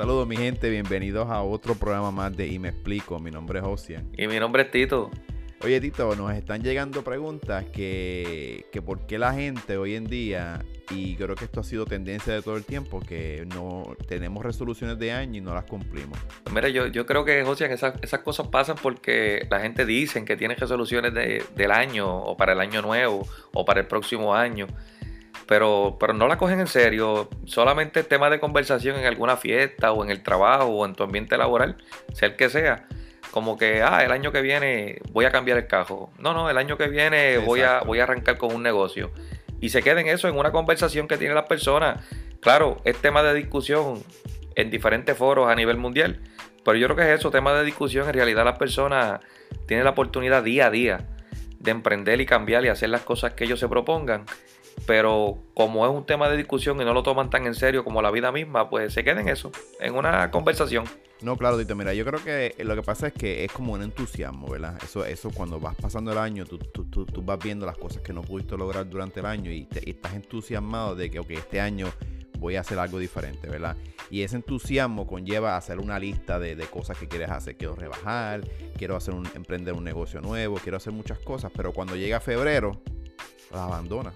Saludos mi gente, bienvenidos a otro programa más de Y me explico. Mi nombre es Ocean. Y mi nombre es Tito. Oye Tito, nos están llegando preguntas que, que por qué la gente hoy en día, y creo que esto ha sido tendencia de todo el tiempo, que no tenemos resoluciones de año y no las cumplimos. Mira, yo, yo creo que, Ocean, esas, esas cosas pasan porque la gente dice que tiene resoluciones del año o para el año nuevo o para el próximo año pero, pero no la cogen en serio. Solamente tema de conversación en alguna fiesta o en el trabajo o en tu ambiente laboral, sea el que sea. Como que, ah, el año que viene voy a cambiar el cajo. No, no, el año que viene voy a, voy a arrancar con un negocio. Y se queden eso en una conversación que tienen las personas. Claro, es tema de discusión en diferentes foros a nivel mundial. Pero yo creo que es eso, tema de discusión. En realidad las personas tienen la oportunidad día a día de emprender y cambiar y hacer las cosas que ellos se propongan pero como es un tema de discusión y no lo toman tan en serio como la vida misma, pues se queda en eso, en una conversación. No, claro, Dito, mira, yo creo que lo que pasa es que es como un entusiasmo, ¿verdad? Eso, eso cuando vas pasando el año, tú, tú, tú, vas viendo las cosas que no pudiste lograr durante el año y, estás entusiasmado de que, ok, este año voy a hacer algo diferente, ¿verdad? Y ese entusiasmo conlleva hacer una lista de, de, cosas que quieres hacer. Quiero rebajar, quiero hacer un, emprender un negocio nuevo, quiero hacer muchas cosas, pero cuando llega febrero, las abandonas.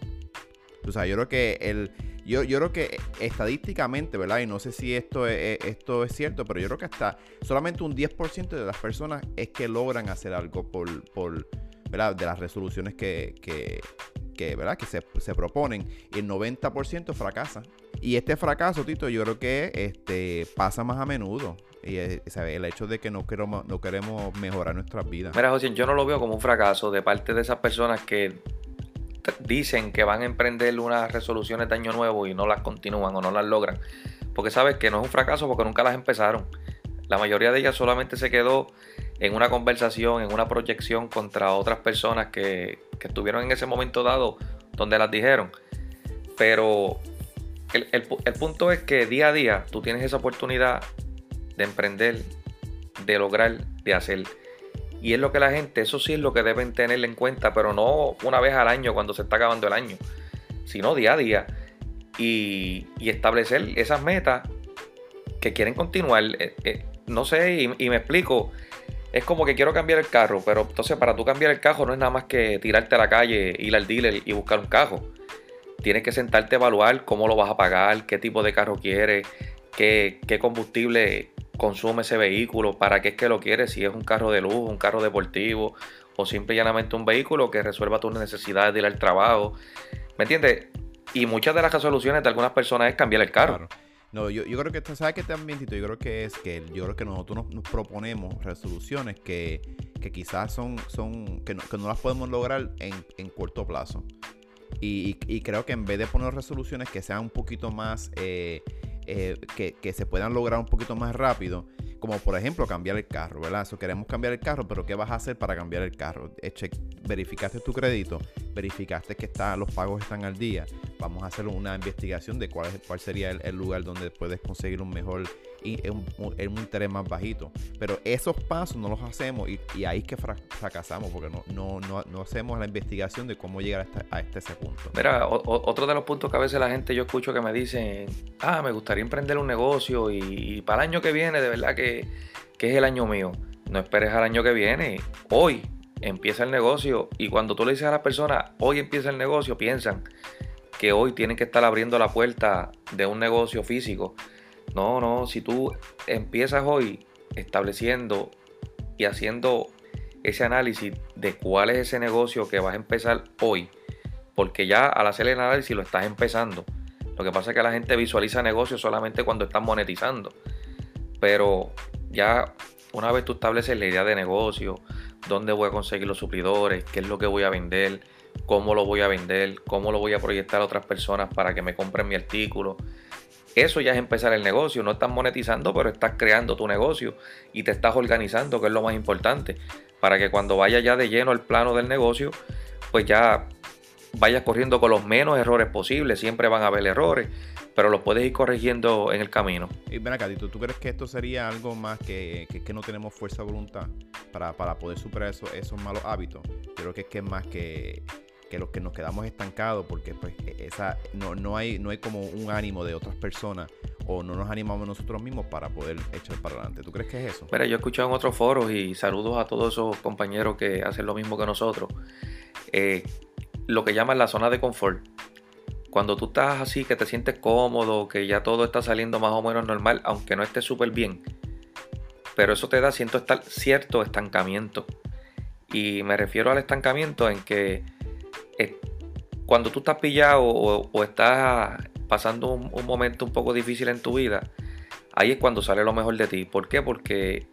O sea, yo creo que el, yo, yo creo que estadísticamente, ¿verdad? Y no sé si esto es, esto es cierto, pero yo creo que hasta solamente un 10% de las personas es que logran hacer algo por, por ¿verdad? De las resoluciones que, que, que ¿verdad? Que se, se, proponen. Y el 90% fracasa. Y este fracaso, Tito, yo creo que este, pasa más a menudo. Y el hecho de que no queremos, no queremos mejorar nuestras vidas. Mira, José, yo no lo veo como un fracaso de parte de esas personas que dicen que van a emprender unas resoluciones de año nuevo y no las continúan o no las logran. Porque sabes que no es un fracaso porque nunca las empezaron. La mayoría de ellas solamente se quedó en una conversación, en una proyección contra otras personas que, estuvieron en ese momento dado donde las dijeron. Pero el, el punto es que día a día tú tienes esa oportunidad de emprender, de lograr, de hacer. Y es lo que la gente, eso sí es lo que deben tener en cuenta, pero no una vez al año cuando se está acabando el año, sino día a día. Y, establecer esas metas que quieren continuar. Eh, eh, no sé, y, me explico. Es como que quiero cambiar el carro, pero entonces para tú cambiar el carro no es nada más que tirarte a la calle, ir al dealer y buscar un carro. Tienes que sentarte a evaluar cómo lo vas a pagar, qué tipo de carro quieres, qué, combustible consume ese vehículo, para qué es que lo quieres, si es un carro de lujo, un carro deportivo o simple y llanamente un vehículo que resuelva tus necesidades de ir al trabajo. ¿Me entiendes? Y muchas de las resoluciones de algunas personas es cambiar el carro. No, yo, yo, creo que, ¿sabes qué también, Tito? Yo creo que es que yo creo que nosotros nos, proponemos resoluciones que, que quizás son, son que, no, que no las podemos lograr en, en corto plazo. Y, y, creo que en vez de poner resoluciones que sean un poquito más eh, eh, que, se puedan lograr un poquito más rápido, como por ejemplo cambiar el carro, ¿verdad? Eso queremos cambiar el carro, pero ¿qué vas a hacer para cambiar el carro? Eche, verificaste tu crédito, verificaste que está, los pagos están al día. Vamos a hacer una investigación de cuál, cuál sería el lugar donde puedes conseguir un mejor y es un, interés más bajito. Pero esos pasos no los hacemos y, ahí es que fracasamos porque no, no, no, no, hacemos la investigación de cómo llegar a este, ese punto. Mira, otro de los puntos que a veces la gente yo escucho que me dicen, ah, me gustaría emprender un negocio y, para el año que viene, de verdad que, que es el año mío. No esperes al año que viene, hoy empieza el negocio y cuando tú le dices a las personas, hoy empieza el negocio, piensan que hoy tienen que estar abriendo la puerta de un negocio físico no, no, si tú empiezas hoy estableciendo y haciendo ese análisis de cuál es ese negocio que vas a empezar hoy, porque ya al hacer el análisis lo estás empezando. Lo que pasa es que la gente visualiza negocios solamente cuando están monetizando. Pero ya una vez tú estableces la idea de negocio, dónde voy a conseguir los suplidores, qué es lo que voy a vender, cómo lo voy a vender, cómo lo voy a proyectar a otras personas para que me compren mi artículo, eso ya es empezar el negocio. No estás monetizando, pero estás creando tu negocio y te estás organizando, que es lo más importante. Para que cuando vaya ya de lleno el plano del negocio, pues ya vayas corriendo con los menos errores posibles. Siempre van a haber errores, pero los puedes ir corrigiendo en el camino. Y ven acá, ¿tú crees que esto sería algo más que, que, no tenemos fuerza de voluntad para, poder superar esos malos hábitos? Yo creo que es, que es más que que los que nos quedamos estancados porque pues e, esa no, no hay no hay como un ánimo de otras personas o no nos animamos nosotros mismos para poder echar para adelante. ¿Tú crees que es eso? Mira, yo he escuchado en otros foros y saludos a todos esos compañeros que hacen lo mismo que nosotros. Eh, lo que llaman la zona de confort. Cuando tú estás así, que te sientes cómodo, que ya todo está saliendo más o menos normal, aunque no esté súper bien. Pero eso te da cierto estancamiento. Y me refiero al estancamiento en que cuando tú estás pillado o, estás pasando un, momento un poco difícil en tu vida, ahí es cuando sale lo mejor de ti. ¿Por qué? Porque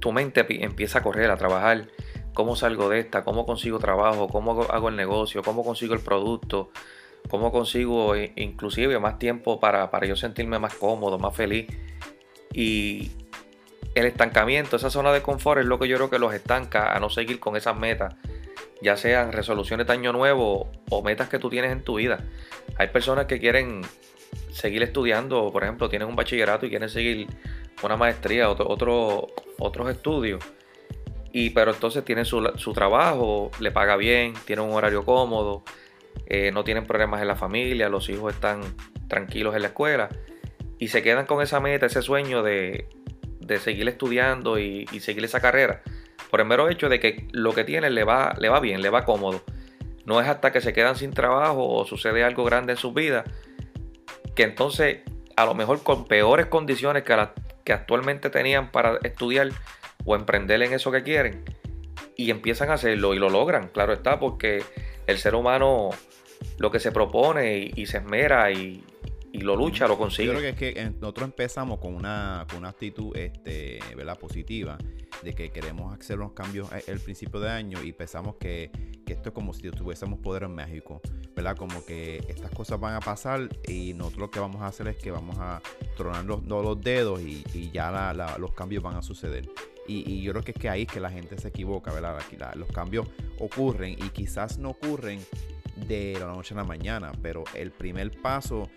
tu mente empieza a correr, a trabajar. ¿Cómo salgo de esta? ¿Cómo consigo trabajo? ¿Cómo hago el negocio? ¿Cómo consigo el producto? ¿Cómo consigo inclusive más tiempo para, para yo sentirme más cómodo, más feliz? Y el estancamiento, esa zona de confort es lo que yo creo que los estanca a no seguir con esas metas ya sean resoluciones de año nuevo o metas que tú tienes en tu vida. Hay personas que quieren seguir estudiando, por ejemplo, tienen un bachillerato y quieren seguir una maestría, otro, otro otros estudios. Y, pero entonces tienen su, trabajo, le paga bien, tienen un horario cómodo, eh, no tienen problemas en la familia, los hijos están tranquilos en la escuela y se quedan con esa meta, ese sueño de, seguir estudiando y seguir esa carrera por el mero hecho de que lo que tienen le va, le va bien, le va cómodo. No es hasta que se quedan sin trabajo o sucede algo grande en sus vidas que entonces a lo mejor con peores condiciones que, que actualmente tenían para estudiar o emprender en eso que quieren y empiezan a hacerlo y lo logran, claro está, porque el ser humano lo que se propone y se esmera y, y lo lucha, lo consigue. Yo creo que es que nosotros empezamos con una, con una actitud este, ¿verdad? positiva de que queremos hacer unos cambios el principio de año y pensamos que, que esto es como si tuviésemos poder en México, ¿verdad? Como que estas cosas van a pasar y nosotros lo que vamos a hacer es que vamos a tronar los, los dedos y, y ya los cambios van a suceder. Y, y, yo creo que es que ahí es que la gente se equivoca, ¿verdad? Aquí los cambios ocurren y quizás no ocurren de la noche a la mañana, pero el primer paso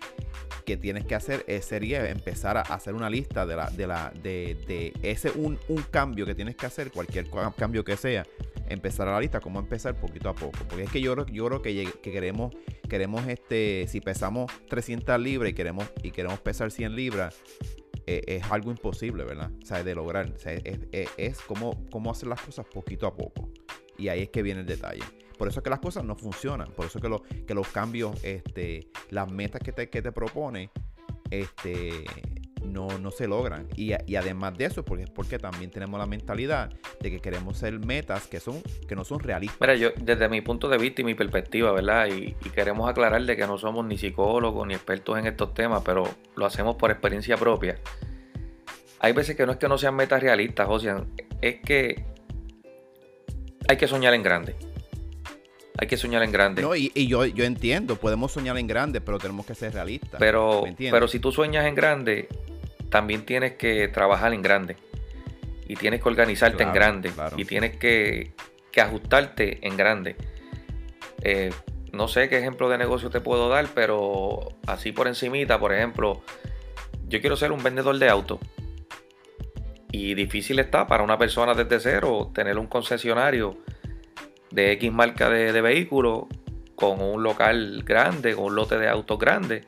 que tienes que hacer es, sería empezar a hacer una lista de la de la de, ese un, cambio que tienes que hacer, cualquier cambio que sea, empezar a la lista, cómo empezar poquito a poco, porque es que yo, yo creo que, que queremos queremos este si pesamos 300 libras y queremos y queremos pesar 100 libras e, es algo imposible, ¿verdad? O de lograr. es, como, como hacer las cosas poquito a poco. Y ahí es que viene el detalle. Por eso es que las cosas no funcionan. Por eso es que, los cambios, este, las metas que te, que propone, este, no, se logran. Y, además de eso, porque porque también tenemos la mentalidad de que queremos ser metas que no son realistas. Mira, yo desde mi punto de vista y mi perspectiva, ¿verdad? Y, queremos aclarar de que no somos ni psicólogos ni expertos en estos temas, pero lo hacemos por experiencia propia. Hay veces que no es que no sean metas realistas, José, es que hay que soñar en grande. Hay que soñar en grande. No, y, yo, yo entiendo, podemos soñar en grande, pero tenemos que ser realistas. Pero, pero si tú sueñas en grande, también tienes que trabajar en grande. Y tienes que organizarte en grande. Y tienes que, ajustarte en grande. Eh, no sé qué ejemplo de negocio te puedo dar, pero así por encimita, por ejemplo, yo quiero ser un vendedor de autos. Y difícil está para una persona desde cero tener un concesionario de X marca de, vehículos con un local grande, con un lote de autos grandes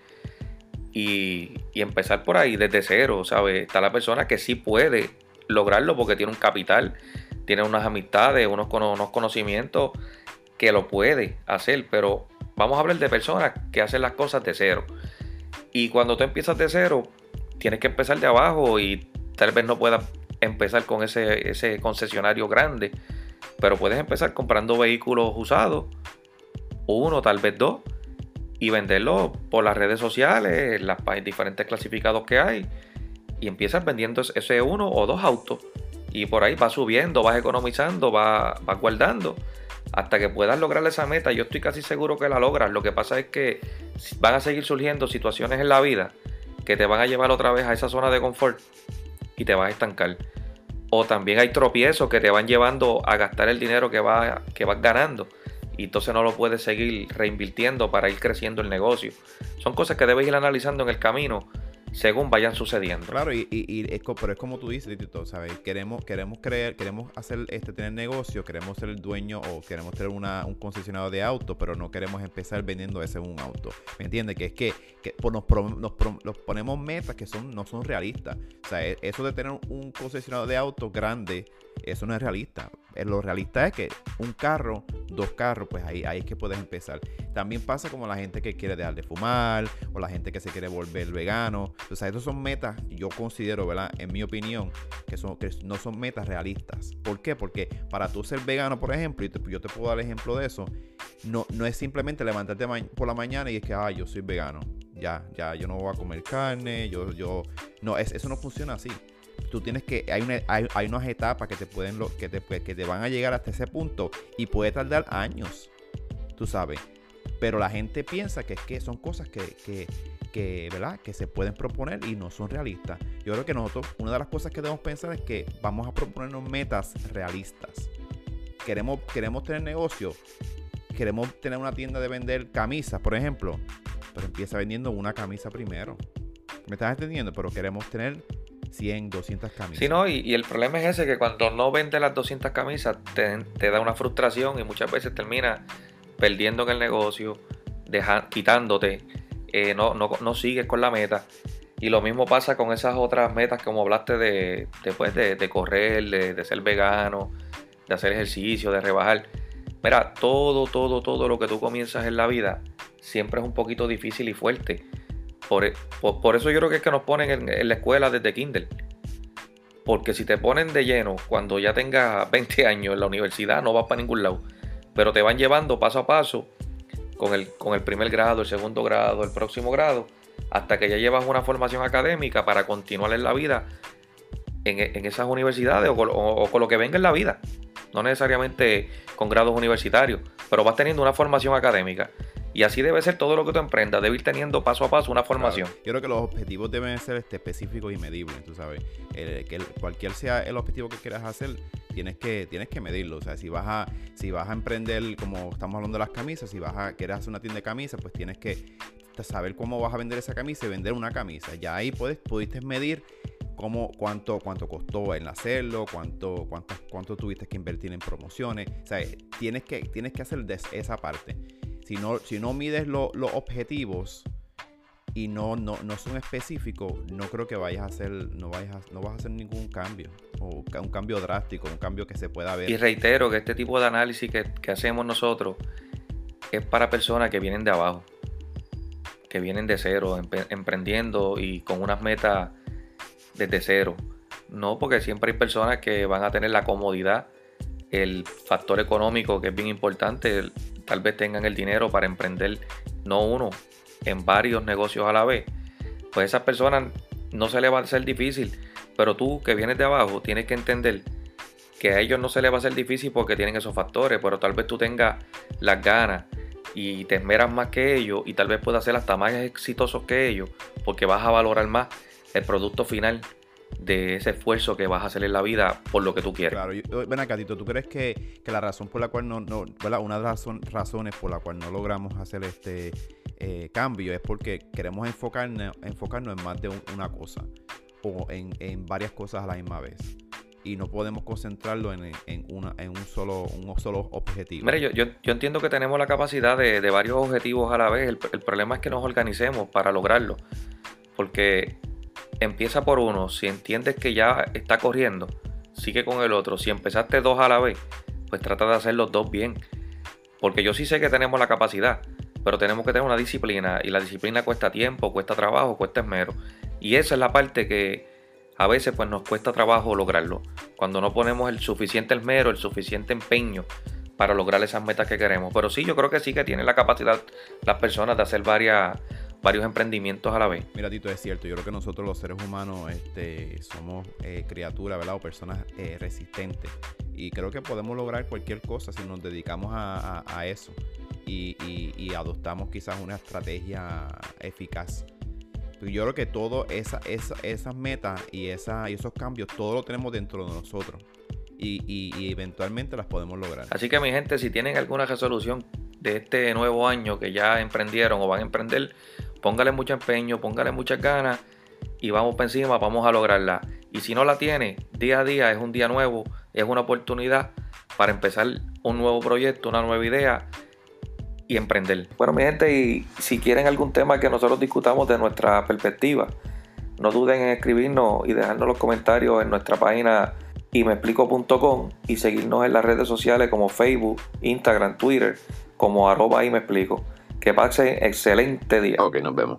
y, empezar por ahí desde cero, ¿sabes? Está la persona que sí puede lograrlo porque tiene un capital, tiene unas amistades, unos, unos conocimientos que lo puede hacer, pero vamos a hablar de personas que hacen las cosas de cero. Y cuando tú empiezas de cero, tienes que empezar de abajo y tal vez no puedas empezar con ese, ese concesionario grande pero puedes empezar comprando vehículos usados, uno, tal vez dos, y venderlos por las redes sociales, las diferentes clasificados que hay, y empiezas vendiendo ese uno o dos autos. Y por ahí vas subiendo, vas economizando, vas, guardando hasta que puedas lograr esa meta. Yo estoy casi seguro que la logras. Lo que pasa es que van a seguir surgiendo situaciones en la vida que te van a llevar otra vez a esa zona de confort y te vas a estancar. O también hay tropiezos que te van llevando a gastar el dinero que, va, que vas ganando. Y entonces no lo puedes seguir reinvirtiendo para ir creciendo el negocio. Son cosas que debes ir analizando en el camino según vayan sucediendo. Claro, y, y, es, pero es como tú dices, Tito, ¿sabes? Queremos, queremos creer, queremos hacer este tener negocio, queremos ser el dueño o queremos tener una, un concesionario de auto, pero no queremos empezar vendiendo ese un auto. ¿Me entiendes? Que es que, que pues nos, nos, ponemos metas que son, no son realistas. O sea, e, eso de tener un concesionario de auto grande, eso no es realista. Eh, lo realista es que un carro, dos carros, pues ahí, ahí es que puedes empezar. También pasa como la gente que quiere dejar de fumar o la gente que se quiere volver vegano. O sea, esas son metas, yo considero, ¿verdad? En mi opinión, que, son, que no son metas realistas. ¿Por qué? Porque para tú ser vegano, por ejemplo, y yo te puedo dar ejemplo de eso, no, no es simplemente levantarte por la mañana y es que, ah, yo soy vegano. Ya, ya, yo no voy a comer carne, yo, yo... No, es, eso no funciona así tú tienes que, hay, hay, unas etapas que te pueden, que te, que te van a llegar hasta ese punto y puede tardar años, tú sabes. Pero la gente piensa que es que son cosas que, que, ¿verdad? que se pueden proponer y no son realistas. Yo creo que nosotros, una de las cosas que debemos pensar es que vamos a proponernos metas realistas. Queremos, queremos tener negocio, queremos tener una tienda de vender camisas, por ejemplo, pero empieza vendiendo una camisa primero. ¿Me estás entendiendo? Pero queremos tener 100, 200 camisas. Sí, no, y, el problema es ese, que cuando no vende las 200 camisas te, da una frustración y muchas veces termina perdiendo en el negocio, quitándote, eh, no, no, sigues con la meta. Y lo mismo pasa con esas otras metas como hablaste de, después de, correr, de, de ser vegano, de hacer ejercicio, de rebajar. Mira, todo, todo, todo lo que tú comienzas en la vida siempre es un poquito difícil y fuerte. Por, eso yo creo que es que nos ponen en, la escuela desde Kindle. Porque si te ponen de lleno cuando ya tengas 20 años en la universidad, no vas para ningún lado. Pero te van llevando paso a paso con el, con el primer grado, el segundo grado, el próximo grado, hasta que ya llevas una formación académica para continuar en la vida en, esas universidades o con lo que venga en la vida. No necesariamente con grados universitarios, pero vas teniendo una formación académica. Y así debe ser todo lo que tú emprendas, debe ir teniendo paso a paso una formación. Yo creo que los objetivos deben ser este, específicos y medibles, tú sabes. que cualquier sea el objetivo que quieras hacer, tienes que, tienes que medirlo. O sea, si vas a, si vas a emprender, como estamos hablando de las camisas, si vas a querer hacer una tienda de camisas, pues tienes que saber cómo vas a vender esa camisa y vender una camisa. Ya ahí puedes, pudiste medir cómo, cuánto, cuánto costó en hacerlo, cuánto, cuánto, cuánto tuviste que invertir en promociones. O sea, tienes que, tienes que hacer esa parte si no, si no mides los objetivos y no, no, son específicos, no creo que vayas a hacer, no vayas no vas a hacer ningún cambio. O un cambio drástico, un cambio que se pueda ver. Y reitero que este tipo de análisis que, hacemos nosotros es para personas que vienen de abajo, que vienen de cero, emprendiendo y con unas metas desde cero. No, porque siempre hay personas que van a tener la comodidad, el factor económico que es bien importante, tal vez tengan el dinero para emprender no uno, en varios negocios a la vez, pues a esas personas no se les va a hacer difícil. Pero tú que vienes de abajo tienes que entender que a ellos no se les va a hacer difícil porque tienen esos factores, pero tal vez tú tengas las ganas y te esmeras más que ellos y tal vez puedas ser hasta más exitosos que ellos porque vas a valorar más el producto final de ese esfuerzo que vas a hacer en la vida por lo que tú quieres. Claro, ven acá, Tito, ¿tú crees que, la razón por la cual no, no una de las razones por la cual no logramos hacer este eh, cambio es porque queremos enfocarnos, enfocarnos en más de una cosa o en, varias cosas a la misma vez? y no podemos concentrarlo en, una, en un, solo, un solo objetivo. Mire, yo, yo, yo entiendo que tenemos la capacidad de, de varios objetivos a la vez. El, el, problema es que nos organicemos para lograrlo. Porque empieza por uno. Si entiendes que ya está corriendo, sigue con el otro. Si empezaste dos a la vez, pues trata de hacer los dos bien. Porque yo sí sé que tenemos la capacidad, pero tenemos que tener una disciplina. Y la disciplina cuesta tiempo, cuesta trabajo, cuesta esmero. Y esa es la parte que a veces pues nos cuesta trabajo lograrlo. Cuando no ponemos el suficiente esmero, el suficiente empeño para lograr esas metas que queremos. Pero sí, yo creo que sí que tienen la capacidad las personas de hacer varias, varios emprendimientos a la vez. Mira, Tito, es cierto. Yo creo que nosotros los seres humanos este, somos eh, criaturas, ¿verdad? O personas eh, resistentes. Y creo que podemos lograr cualquier cosa si nos dedicamos a, eso y, adoptamos quizás una estrategia eficaz. Yo creo que todo esa, esas metas y, esa, y esos cambios, todo lo tenemos dentro de nosotros. Y, y, eventualmente las podemos lograr. Así que mi gente, si tienen alguna resolución de este nuevo año que ya emprendieron o van a emprender, póngale mucho empeño, póngale muchas ganas y vamos para encima, vamos a lograrla. Y si no la tiene, día a día es un día nuevo, es una oportunidad para empezar un nuevo proyecto, una nueva idea y emprender. Bueno, mi gente, y si quieren algún tema que nosotros discutamos de nuestra perspectiva, no duden en escribirnos y dejarnos los comentarios en nuestra página y y seguirnos en las redes sociales como Facebook, Instagram, Twitter, como arroba y. Que pasen excelente día. Ok, nos vemos.